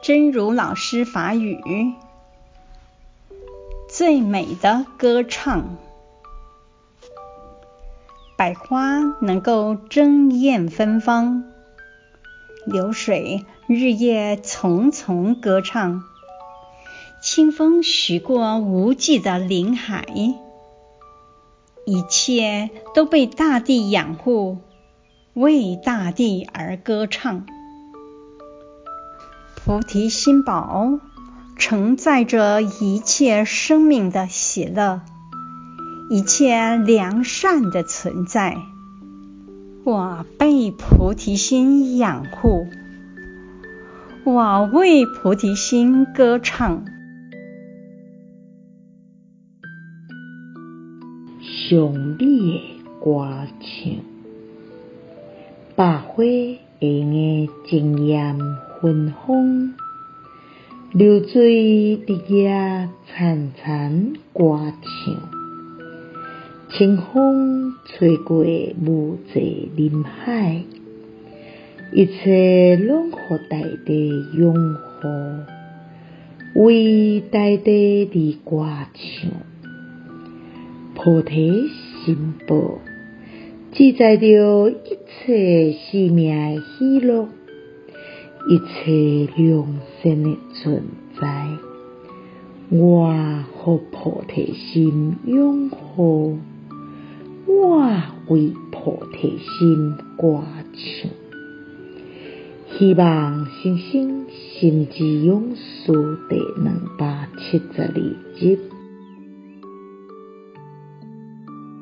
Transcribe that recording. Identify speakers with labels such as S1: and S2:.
S1: 真如老师法语：最美的歌唱。百花能够争艳芬芳，流水日夜淙淙歌唱，清风徐过无际的林海，一切都被大地养护，为大地而歌唱。菩提心宝承载着一切生命的喜乐。一切良善的存在，我被菩提心养护，我为菩提心歌唱。
S2: 上美的歌唱，百花会用争艳芬芳，流水日夜潺潺歌唱。清风吹过无际林海，一切拢予大地拥护，为大地而歌唱。菩提心宝记载着一切生命的喜乐，一切良善的存在，我予菩提心拥护。我为菩提心歌唱，希望新生心之勇士第两百七十二集。